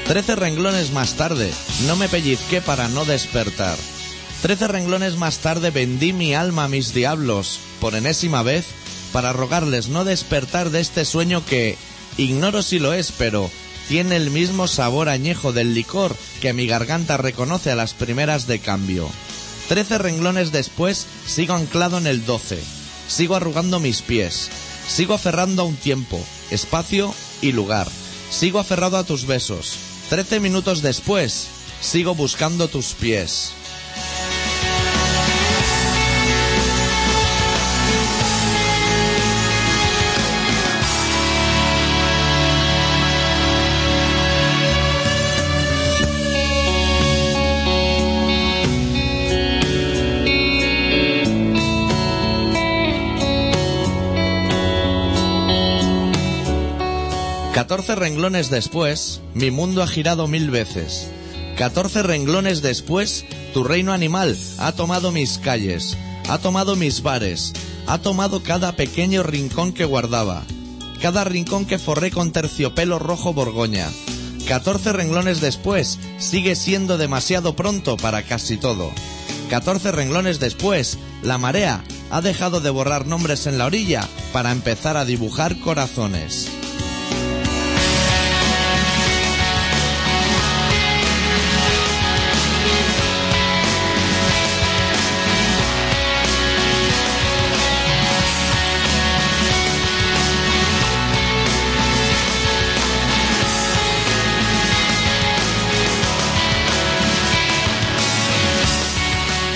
Trece renglones más tarde, no me pellizqué para no despertar. Trece renglones más tarde vendí mi alma a mis diablos, por enésima vez, para rogarles no despertar de este sueño que, ignoro si lo es, pero tiene el mismo sabor añejo del licor que mi garganta reconoce a las primeras de cambio. Trece renglones después, sigo anclado en el doce. Sigo arrugando mis pies. Sigo aferrando a un tiempo, espacio y lugar. Sigo aferrado a tus besos. Trece minutos después, sigo buscando tus pies. Catorce renglones después, mi mundo ha girado mil veces. Catorce renglones después, tu reino animal ha tomado mis calles, ha tomado mis bares, ha tomado cada pequeño rincón que guardaba, cada rincón que forré con terciopelo rojo borgoña. Catorce renglones después, sigue siendo demasiado pronto para casi todo. Catorce renglones después, la marea ha dejado de borrar nombres en la orilla para empezar a dibujar corazones.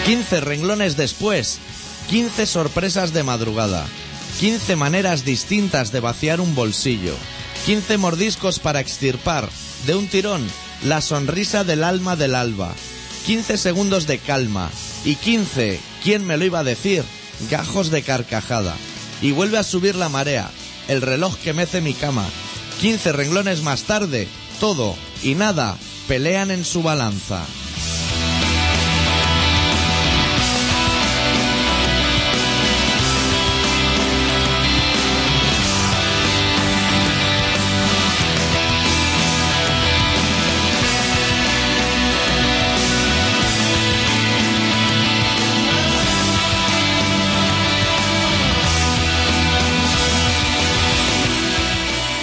15 renglones después, 15 sorpresas de madrugada, 15 maneras distintas de vaciar un bolsillo, 15 mordiscos para extirpar, de un tirón, la sonrisa del alma del alba, 15 segundos de calma y 15, ¿quién me lo iba a decir? Gajos de carcajada. Y vuelve a subir la marea, el reloj que mece mi cama. 15 renglones más tarde, todo y nada pelean en su balanza.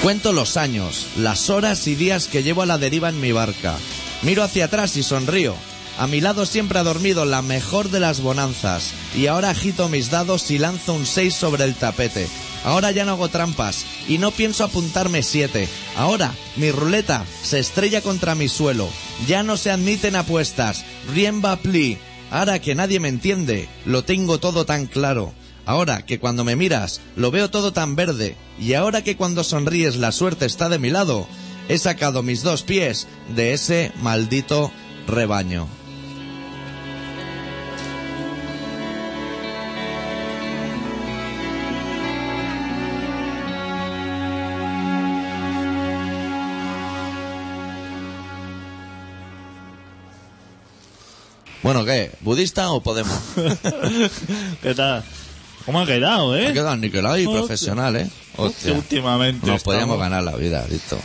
Cuento los años, las horas y días que llevo a la deriva en mi barca. Miro hacia atrás y sonrío. A mi lado siempre ha dormido la mejor de las bonanzas. Y ahora agito mis dados y lanzo un 6 sobre el tapete. Ahora ya no hago trampas y no pienso apuntarme 7. Ahora mi ruleta se estrella contra mi suelo. Ya no se admiten apuestas. Rien va pli. Ahora que nadie me entiende, lo tengo todo tan claro. Ahora que cuando me miras lo veo todo tan verde y ahora que cuando sonríes la suerte está de mi lado, he sacado mis dos pies de ese maldito rebaño. Bueno, ¿qué? ¿Budista o Podemos? ¿Qué tal? ¿Cómo ha quedado, eh? Ha quedado niquelado y Hostia. profesional, ¿eh? Hostia, últimamente Nos estamos- podíamos ganar la vida, listo.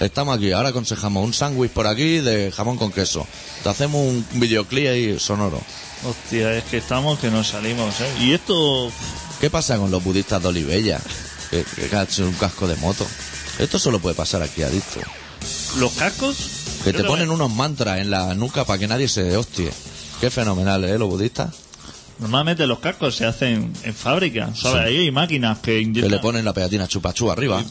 Estamos aquí, ahora aconsejamos un sándwich por aquí de jamón con queso. Te hacemos un videoclip ahí sonoro. Hostia, es que estamos que nos salimos, ¿eh? Y esto... ¿Qué pasa con los budistas de Olivella? Que, que cachan un casco de moto. Esto solo puede pasar aquí, adicto. ¿Los cascos? Que Yo te ponen unos mantras en la nuca para que nadie se hostie. Qué fenomenal, ¿eh? Los budistas. Normalmente los cascos se hacen en fábrica, ¿sabes? Sí. Ahí hay máquinas que Que le ponen la pegatina chupachú arriba.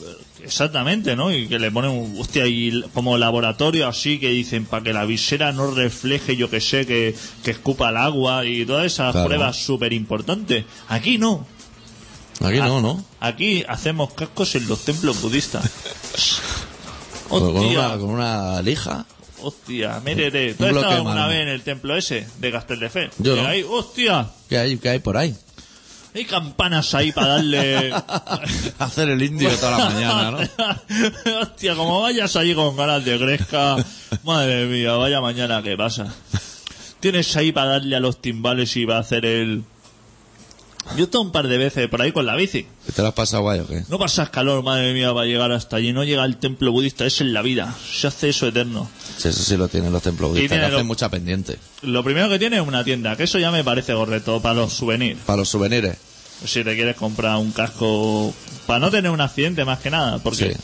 Exactamente, ¿no? Y que le ponen, un- hostia, y como laboratorio así que dicen para que la visera no refleje, yo que sé, que, que escupa el agua y todas esas Claro. pruebas súper importantes. Aquí no. Aquí no, ¿no? Aquí hacemos cascos en los templos budistas. Con hostia, una, con una lija. Hostia, mire, ¿tú has bloque estado alguna malo. vez en el templo ese de Casteldefe? Yo Que no. hay, hostia, ¿Qué hay, qué hay por ahí? hay campanas ahí para darle... Hacer el indio toda la mañana, ¿no? Hostia, como vayas allí con ganas de gresca, madre mía, vaya mañana que pasa. Tienes ahí para darle a los timbales y va a hacer el... Yo he estado un par de veces por ahí con la bici. ¿Te lo has pasado guay o qué? No pasas calor, madre mía, para llegar hasta allí. No llega al templo budista, es en la vida. Se hace eso eterno. Sí, eso sí lo tienen los templos budistas, que hacen lo- mucha pendiente. Lo primero que tiene es una tienda, que eso ya me parece correcto para los souvenirs. Para los souvenirs. Si te quieres comprar un casco para no tener un accidente más que nada, porque Sí.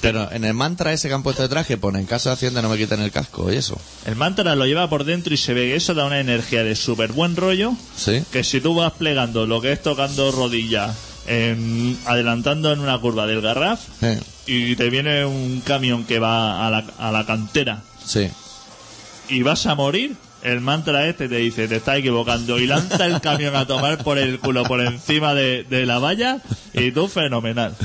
Pero en el mantra ese que han puesto detrás que pone en caso de hacienda no me quiten el casco y eso. el mantra lo lleva por dentro y se ve que eso da una energía de súper buen rollo. Sí. que si tú vas plegando lo que es tocando rodillas, en- adelantando en una curva del garraf, y te viene un camión que va a la, a la cantera Sí. y vas a morir, el mantra este te dice, te estás equivocando, y lanza el camión a tomar por el culo por encima de, de la valla, y tú fenomenal.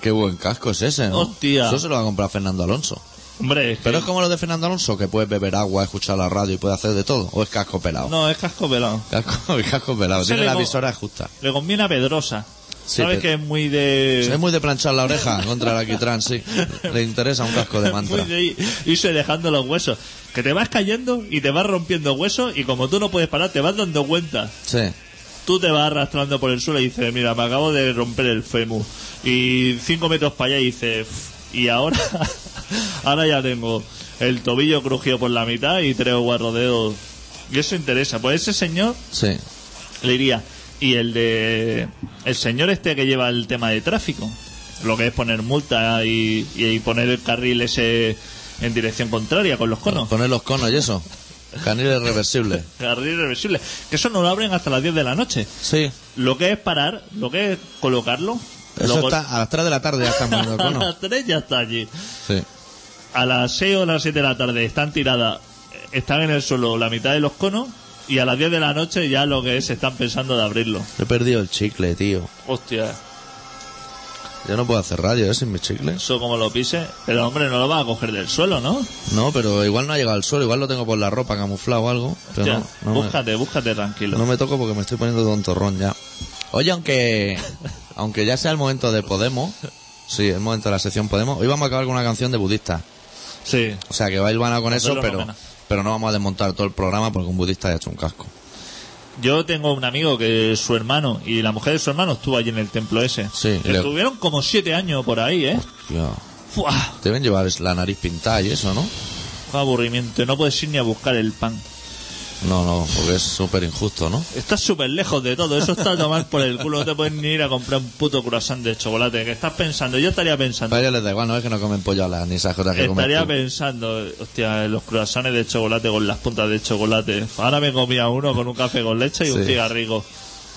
Qué buen casco es ese, ¿no? Hostia. Eso se lo va a comprar Fernando Alonso. Hombre, es que- Pero es como lo de Fernando Alonso, que puedes beber agua, escuchar la radio y puedes hacer de todo. ¿O es casco pelado? no, es casco pelado. Casco, el casco pelado. Tiene la visora justa. Le conviene a Pedrosa. Sí, ¿Sabes que es muy de... Es muy de planchar la oreja contra el alquitrán, sí. Le interesa un casco de mantra. Muy de ir- irse dejando los huesos. Que te vas cayendo y te vas rompiendo huesos y como tú no puedes parar, te vas dando cuenta. Sí. Tú te vas arrastrando por el suelo y dices, mira, me acabo de romper el fémur. Y cinco metros para allá y dices, "Uf, y ahora, ahora ya tengo el tobillo crujido por la mitad y tres guarrodeos. Y eso interesa. Pues ese señor Sí. le diría, y el de el señor este que lleva el tema de tráfico, lo que es poner multa y, y poner el carril ese en dirección contraria con los conos. Poner los conos y eso. Caniles reversibles. Carril reversible. Que eso no lo abren hasta las 10 de la noche. Sí. Lo que es parar, lo que es colocarlo. Eso lo col- está a las 3 de la tarde ya están a las 3 ya está allí. Sí. A las 6 o las 7 de la tarde están tiradas, están en el suelo la mitad de los conos Y a las 10 de la noche ya lo que es, están pensando de abrirlo. He perdido el chicle, tío. Hostia, Yo no puedo hacer radio, ¿eh? Sin mis chicles. eso como lo pise. Pero hombre, no lo va a coger del suelo, ¿no? No, pero igual no ha llegado al suelo. Igual lo tengo por la ropa camuflado o algo. Pero Ya, no, no, me, búscate, búscate tranquilo. no me toco porque me estoy poniendo tontorrón ya. Oye, aunque, aunque ya sea el momento de Podemos, sí, el momento de la sección Podemos, hoy vamos a acabar con una canción de budista. Sí, O sea, que va hilvana con eso, pero, pero no vamos a desmontar todo el programa porque un budista ha hecho un casco. Yo tengo un amigo que su hermano y la mujer de su hermano estuvo allí en el templo ese. Sí, le- Estuvieron como siete años por ahí, ¿eh? Tío, ¡Fua! Deben llevar la nariz pintada y eso, ¿no? Qué aburrimiento. No puedes ir ni a buscar el pan. No, no, porque es súper injusto, ¿no? Estás súper lejos de todo. Eso está a tomar por el culo. No te puedes ni ir a comprar un puto croissant de chocolate. Que estás pensando. Yo estaría pensando. Para ellos les da igual, no es que no comen pollo a las ni esas cosas que comen Estaría tú. pensando, hostia, los croissants de chocolate con las puntas de chocolate. Ahora me comía uno con un café con leche y un Sí.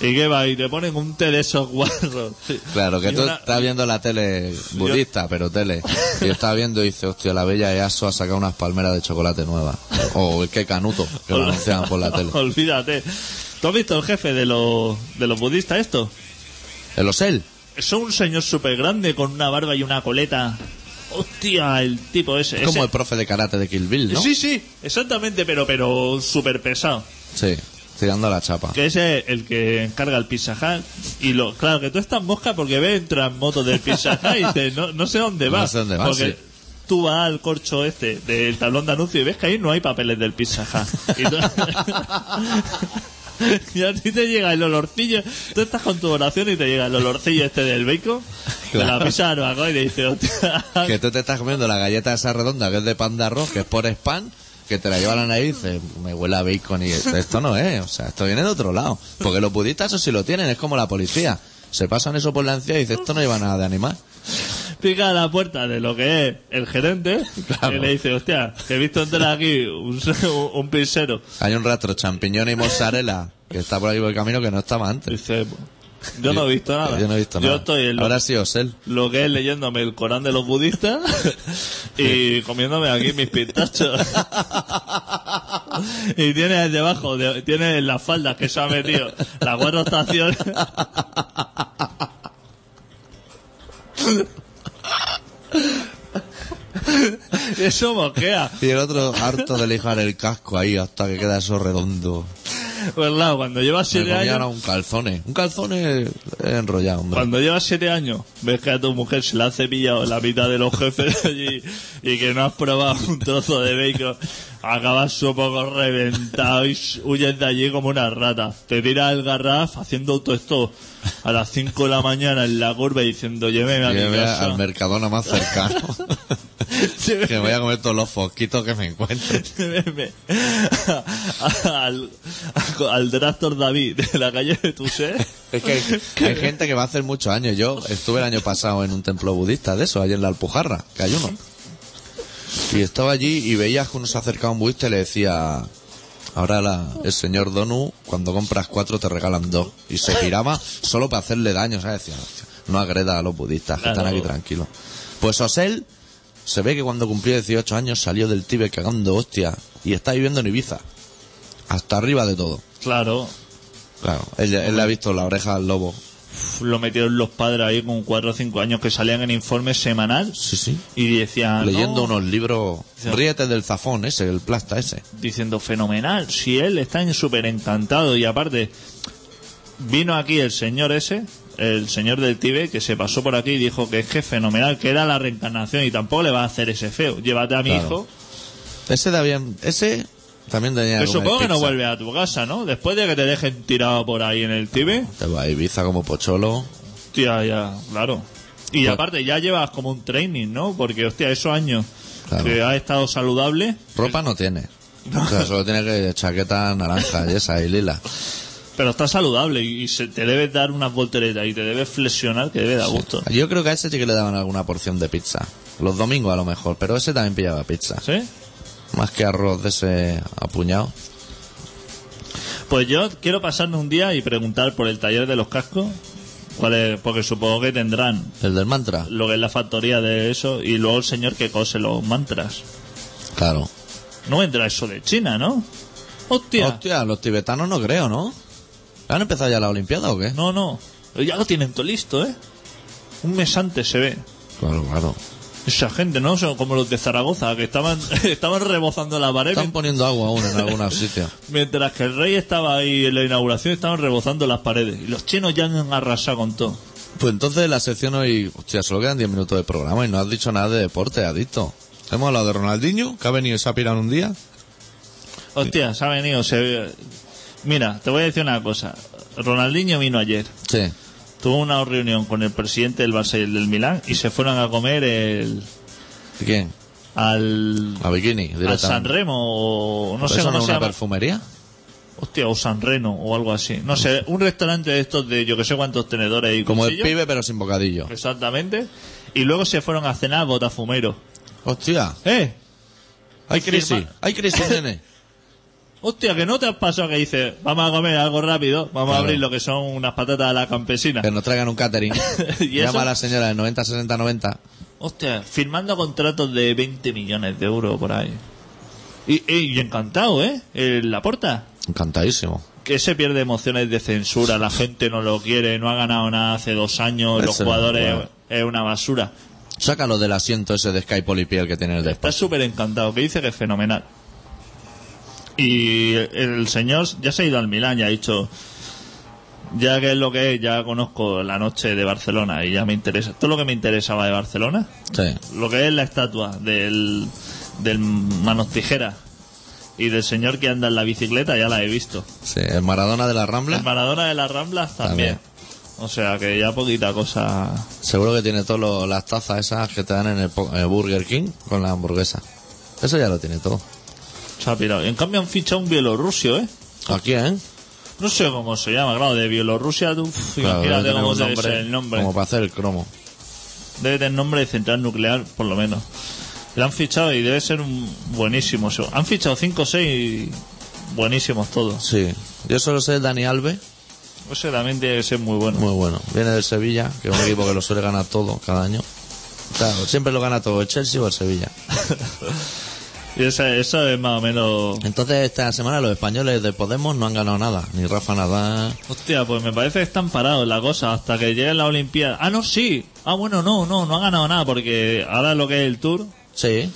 ¿Y qué va? Y te ponen un té de esos guarros. Claro, que Y tú una- estás viendo la tele budista, pero tele. Y estás viendo y dices, hostia, la bella EASO ha sacado unas palmeras de chocolate nuevas. O qué canuto, que lo anunciaban por la tele. Olvídate. ¿Tú has visto el jefe de los, de los budistas esto? ¿El Osel? Es un señor súper grande con una barba y una coleta. Hostia, el tipo ese. Es como ese- el profe de karate de Kill Bill, ¿no? Sí, sí, exactamente, pero, pero súper pesado. Sí, tirando la chapa. Que ese es el que encarga el Pizza Hut. Y lo, claro, que tú estás mosca porque ves entra en moto del Pizza Hut y dices, no, no sé dónde No vas. sé dónde vas, Porque sí. tú vas al corcho este del tablón de anuncio y ves que ahí no hay papeles del Pizza Hut. Y, tú- y a ti te llega el olorcillo. Tú estás con tu oración y te llega el olorcillo este del bacon, de la pizza barbacoa y te dice, hostia. Que tú te estás comiendo la galleta esa redonda que es de pan de arroz, que es por spam, que te la lleva a la nariz y dices, me huele a bacon y esto no es, o sea, esto viene de otro lado. Porque los budistas eso sí lo tienen, es como la policía. Se pasan eso por la encía y dices, esto no lleva nada de animal. pica a la puerta de lo que es el gerente Claro. y le dice, hostia, que he visto entrar aquí un, un pizzero. Hay un rastro champiñón y mozzarella que está por ahí por el camino que no estaba antes. Dice, yo no he visto nada. Yo no he visto Yo nada. estoy en lo, Ahora sí, Osel. lo que es leyéndome el Corán de los budistas y comiéndome aquí mis pistachos. y tiene debajo, de, tiene en las faldas que se ha metido las cuatro estaciones. Eso mosquea. Y el otro harto de lijar el casco ahí hasta que queda eso redondo. Pues claro, cuando llevas Me siete comía años... un calzone. Un calzone enrollado, hombre. Cuando llevas siete años, ves que a tu mujer se la ha cepillado la mitad de los jefes de allí y que no has probado un trozo de bacon, acabas un poco reventado y huyes de allí como una rata. Te tiras el garraf haciendo autostop a las 5 de la mañana en la curva y diciendo, lléveme a mi casa. al mercadona más cercano. que voy a comer todos los fosquitos que me encuentre. Lléveme al, al, Drastor David de la calle de Tusé. Es que hay, hay gente que va a hacer muchos años. Yo estuve el año pasado en un templo budista de eso, allí en la Alpujarra, que hay uno. Y estaba allí y veías que uno se acercaba a un budista y le decía, ahora la- el señor Donu, cuando compras cuatro te regalan dos. Y se giraba solo para hacerle daño, ¿sabes? Decía, "Hostia, no agreda a los budistas, que están aquí tranquilos. Pues Osel se ve que cuando cumplió 18 años salió del Tíbet cagando hostia y está viviendo en Ibiza. Hasta arriba de todo. Claro, Claro, él, él le ha visto la oreja al lobo. lo metieron los padres ahí con cuatro o cinco años que salían en informe semanal Sí, sí. y decían Leyendo "No", unos libros. Ríete del zafón ese, el plasta ese. diciendo fenomenal si él está en súper encantado y aparte vino aquí el señor ese el señor del Tíbet que se pasó por aquí y dijo que es que fenomenal que era la reencarnación y tampoco le va a hacer ese feo llévate a mi Claro. hijo Ese bien, ese también tenía que comer supongo que no vuelve a tu casa ¿no? después de que te dejen tirado por ahí en el Tíbet Te va a Ibiza como pocholo. hostia ya claro y Pues- aparte ya llevas como un training ¿no? porque hostia esos años Claro. que ha estado saludable Ropa no tiene. O sea, solo tiene que chaqueta naranja y esa y lila. Pero está saludable y se te debes dar unas volteretas y te debes flexionar que debe dar gusto. Yo creo que a ese sí que le daban alguna porción de pizza. Los domingos a lo mejor, pero ese también pillaba pizza. ¿Sí? Más que arroz de ese apuñado. Pues yo quiero pasarme un día y preguntar por el taller de los cascos. ¿Cuál es? Porque supongo que tendrán El del mantra. lo que es la factoría de eso y luego el señor que cose los mantras. Claro. No vendrá eso de China, ¿no? Hostia. Hostia, los tibetanos no creo, ¿no? ¿Han empezado ya la Olimpiada o qué? No, no. Ya lo tienen todo listo, ¿eh? Un mes antes se ve. Claro, claro. Esa gente, ¿no? Son como los de Zaragoza, que estaban, estaban rebozando la pared Están poniendo agua aún en algunos sitios. mientras que el rey estaba ahí en la inauguración, estaban rebozando las paredes. Y los chinos ya han arrasado con todo. Pues entonces la sección hoy... Hostia, solo quedan 10 minutos de programa y no has dicho nada de deporte, adicto. Hemos hablado de Ronaldinho, que ha venido y se ha pirado un día. Hostia, se ha venido. Se... Mira, te voy a decir una cosa. Ronaldinho vino ayer. Sí. Tuvo una reunión con el presidente del Barça y el del Milán y se fueron a comer el, ¿Y quién? al, A Bikini, al. San Remo o no sé ¿Eso no cómo es se una llama. perfumería? Hostia, o San Reno o algo así. No sé, un restaurante de estos de yo que sé cuántos tenedores y Como el cuchillos. pibe, pero sin bocadillo. Exactamente. Y luego se fueron a cenar a Botafumero. Hostia, ¡Eh! hay crisis, Firma- hay crisis, nene. Hostia, que no te has pasado que dices, vamos a comer algo rápido, vamos a Claro. abrir lo que son unas patatas a la campesina. Que nos traigan un catering. ¿Y Llama eso? a la señora del 90, 60, 90. Hostia, firmando contratos de 20 millones de euros por ahí. Y, y- y encantado, ¿eh? En la porta. Encantadísimo. Que se pierde emociones de censura, la gente no lo quiere, no ha ganado nada hace dos años, los jugadores bueno. es una basura. Sácalo del asiento ese de Sky Polipiel que tiene el Está despacho. súper encantado, que dice que es fenomenal. Y el señor ya se ha ido al Milán, ya ha dicho, ya que es lo que es, ya conozco la noche de Barcelona y ya me interesa. Todo lo que me interesaba de Barcelona, Sí. lo que es la estatua del, del Manos Tijera y del señor que anda en la bicicleta, ya la he visto. Sí, el Maradona de la Rambla. El Maradona de las Ramblas también. También. O sea que ya poquita cosa. Seguro que tiene todas las tazas esas que te dan en el, po- en el Burger King con la hamburguesa. Eso ya lo tiene todo. Se ha pirado. En cambio han fichado un bielorrusio, ¿eh? ¿A quién? No sé cómo se llama, claro, de Bielorrusia, tú, Claro, imagínate cómo debe ser el nombre. Como para hacer el cromo. Debe tener nombre de central nuclear, por lo menos. Le han fichado y debe ser un buenísimo. eso. Han fichado 5 o 6 buenísimos todos. Sí. Yo solo sé Dani Alves, Ese también tiene que ser muy bueno. muy bueno. Viene del Sevilla, que es un equipo que lo suele ganar todo cada año. Claro, siempre lo gana todo, el Chelsea o el Sevilla. Y ese- eso es más o menos... Entonces esta semana los españoles de Podemos no han ganado nada. Ni Rafa Nadal. Hostia, pues me parece que están parados la cosa hasta que llegue la Olimpiada. Ah, no, sí. Ah, bueno, no, no, no ha ganado nada porque ahora lo que es el Tour, Sí.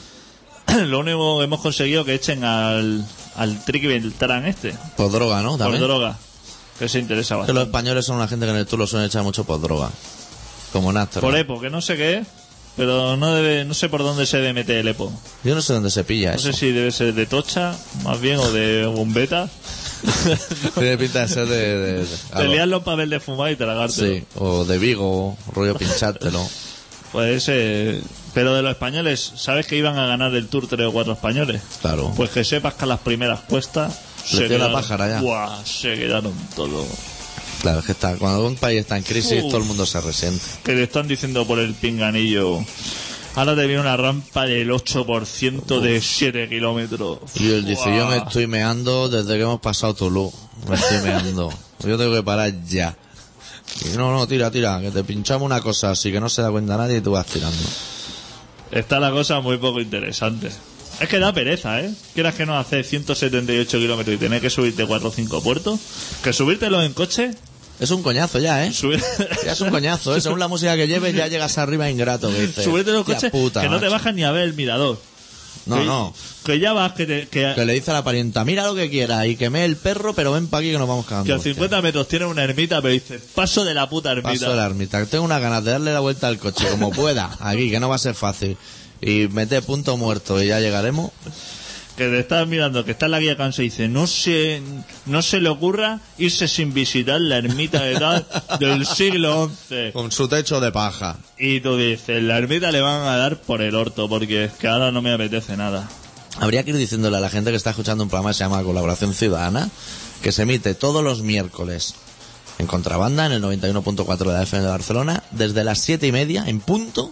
lo único que hemos conseguido que echen al, al Tricky Beltrán este, Por droga, ¿no? por También. droga, que se interesa Que los bastante. españoles son una gente que en el tour lo suelen echar mucho por droga. Como Nasser. Por EPO, que no sé qué es, pero no debe, no sé por dónde se debe meter el EPO. Yo no sé dónde se pilla No eso. sé si debe ser de tocha, más bien, o de bombeta. Tiene pinta de ser de... de, de- Te algo. lias los papeles de fumar y tragártelo. Sí, o de Vigo, rollo pinchártelo. Pues ese... Pero de los españoles, ¿sabes que iban a ganar el Tour tres o cuatro españoles? Claro. Pues que sepas que a las primeras cuestas... Le dio la pájara ya. Buah, se quedaron todos. Claro, es que está, cuando un país está en crisis, Uf. todo el mundo se resiente. Que le están diciendo por el pinganillo... Ahora te viene una rampa del 8% de 7 kilómetros. Y él dice, yo me estoy meando desde que hemos pasado Toulouse. Me estoy meando. Yo tengo que parar ya. Y no, no, tira, tira, que te pinchamos una cosa así que no se da cuenta nadie y tú vas tirando. Está la cosa muy poco interesante. Es que da pereza, ¿eh? Quieras que no hacer 178 kilómetros y tener que subirte 4 o 5 puertos. Que subírtelo en coche. Es un coñazo ya, ¿eh? Ya es un coñazo, ¿eh? Según la música que lleves ya llegas arriba ingrato. Que dices, subírtelo en "Hostia coche puta, que no te macho". bajas ni a ver el mirador. No, que, no. Que ya vas, que, te- que, Que le dice a la parienta, mira lo que quieras y queme el perro, pero ven para aquí que nos vamos cagando. que a hostia". 50 metros tiene una ermita, pero dices, paso de la puta ermita. Paso de la ermita. Tengo una ganas de darle la vuelta al coche como pueda, aquí, que no va a ser fácil. Y mete punto muerto y ya llegaremos. Que te estás mirando, que está en la guía cansa y dice, no se, no se le ocurra irse sin visitar la ermita de tal del siglo XI. Con su techo de paja. Y tú dices, la ermita le van a dar por el orto, porque es que ahora no me apetece nada. Habría que ir diciéndole a la gente que está escuchando un programa que se llama Colaboración Ciudadana, que se emite todos los miércoles en contrabanda en el 91.4 de la FM de Barcelona, desde las 7 y media en punto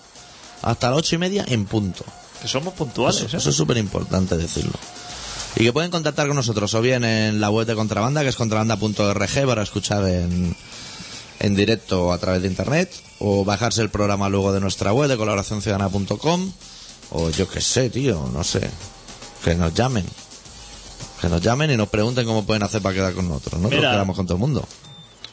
hasta las 8 y media en punto. Que somos puntuales, Eso, ¿eh? eso es súper importante decirlo. Y que pueden contactar con nosotros o bien en la web de Contrabanda, que es contrabanda.org, para escuchar en, en directo a través de internet, o bajarse el programa luego de nuestra web de colaboracionciudadana.com, o yo qué sé, tío, no sé, que nos llamen. Que nos llamen y nos pregunten cómo pueden hacer para quedar con nosotros. Nosotros Mira. quedamos con todo el mundo.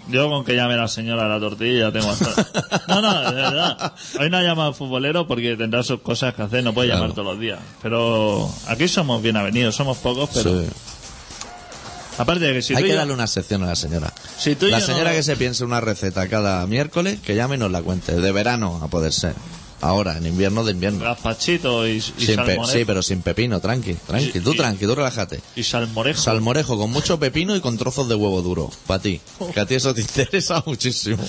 Yo con que llame la señora a la tortilla tengo hasta... No, no, de verdad. Hoy no ha llamado futbolero porque tendrá sus cosas que hacer, no puede Claro. llamar todos los días. Pero aquí somos bien avenidos, somos pocos, pero... Sí. Aparte de que si Hay tú que yo- darle una sección a la señora. Si tú la señora no- que se piense una receta cada miércoles, que llame y nos la cuente. De verano, a poder ser. Ahora, en invierno, de invierno. Gazpachito y, y Sin salmorejo. sí, pero sin pepino, tranqui, tranqui. Y- Tú y- tranqui, tú relájate. Y salmorejo. Salmorejo con mucho pepino y con trozos de huevo duro. Para ti. Que a ti eso te interesa muchísimo.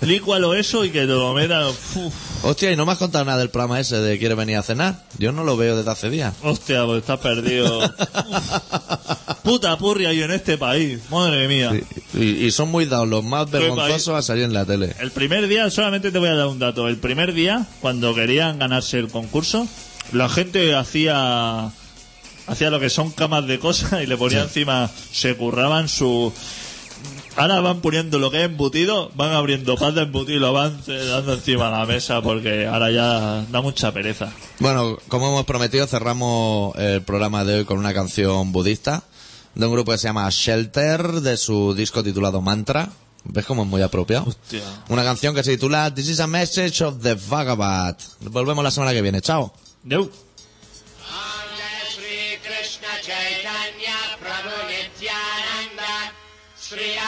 Lícualo eso y que te lo metan... Uf. Hostia, ¿y no me has contado nada del programa ese de ¿Quieres venir a cenar? Yo no lo veo desde hace días. Hostia, pues estás perdido. Puta purria hay en este país. Madre mía. Y, y son muy dados los más vergonzosos a salir en la tele. El primer día, solamente te voy a dar un dato. El primer día, cuando querían ganarse el concurso, la gente hacía hacía lo que son camas de cosas y le ponía encima, se curraban su... Ahora van poniendo lo que es embutido, van abriendo pan de embutido y lo van dando encima de la mesa porque ahora ya da mucha pereza. Bueno, como hemos prometido, cerramos el programa de hoy con una canción budista de un grupo que se llama Shelter, de su disco titulado Mantra. ¿Ves cómo es muy apropiado? Hostia. Una canción que se titula This is a Message of the Vagabond. Volvemos la semana que viene. Chao. Deu. Shri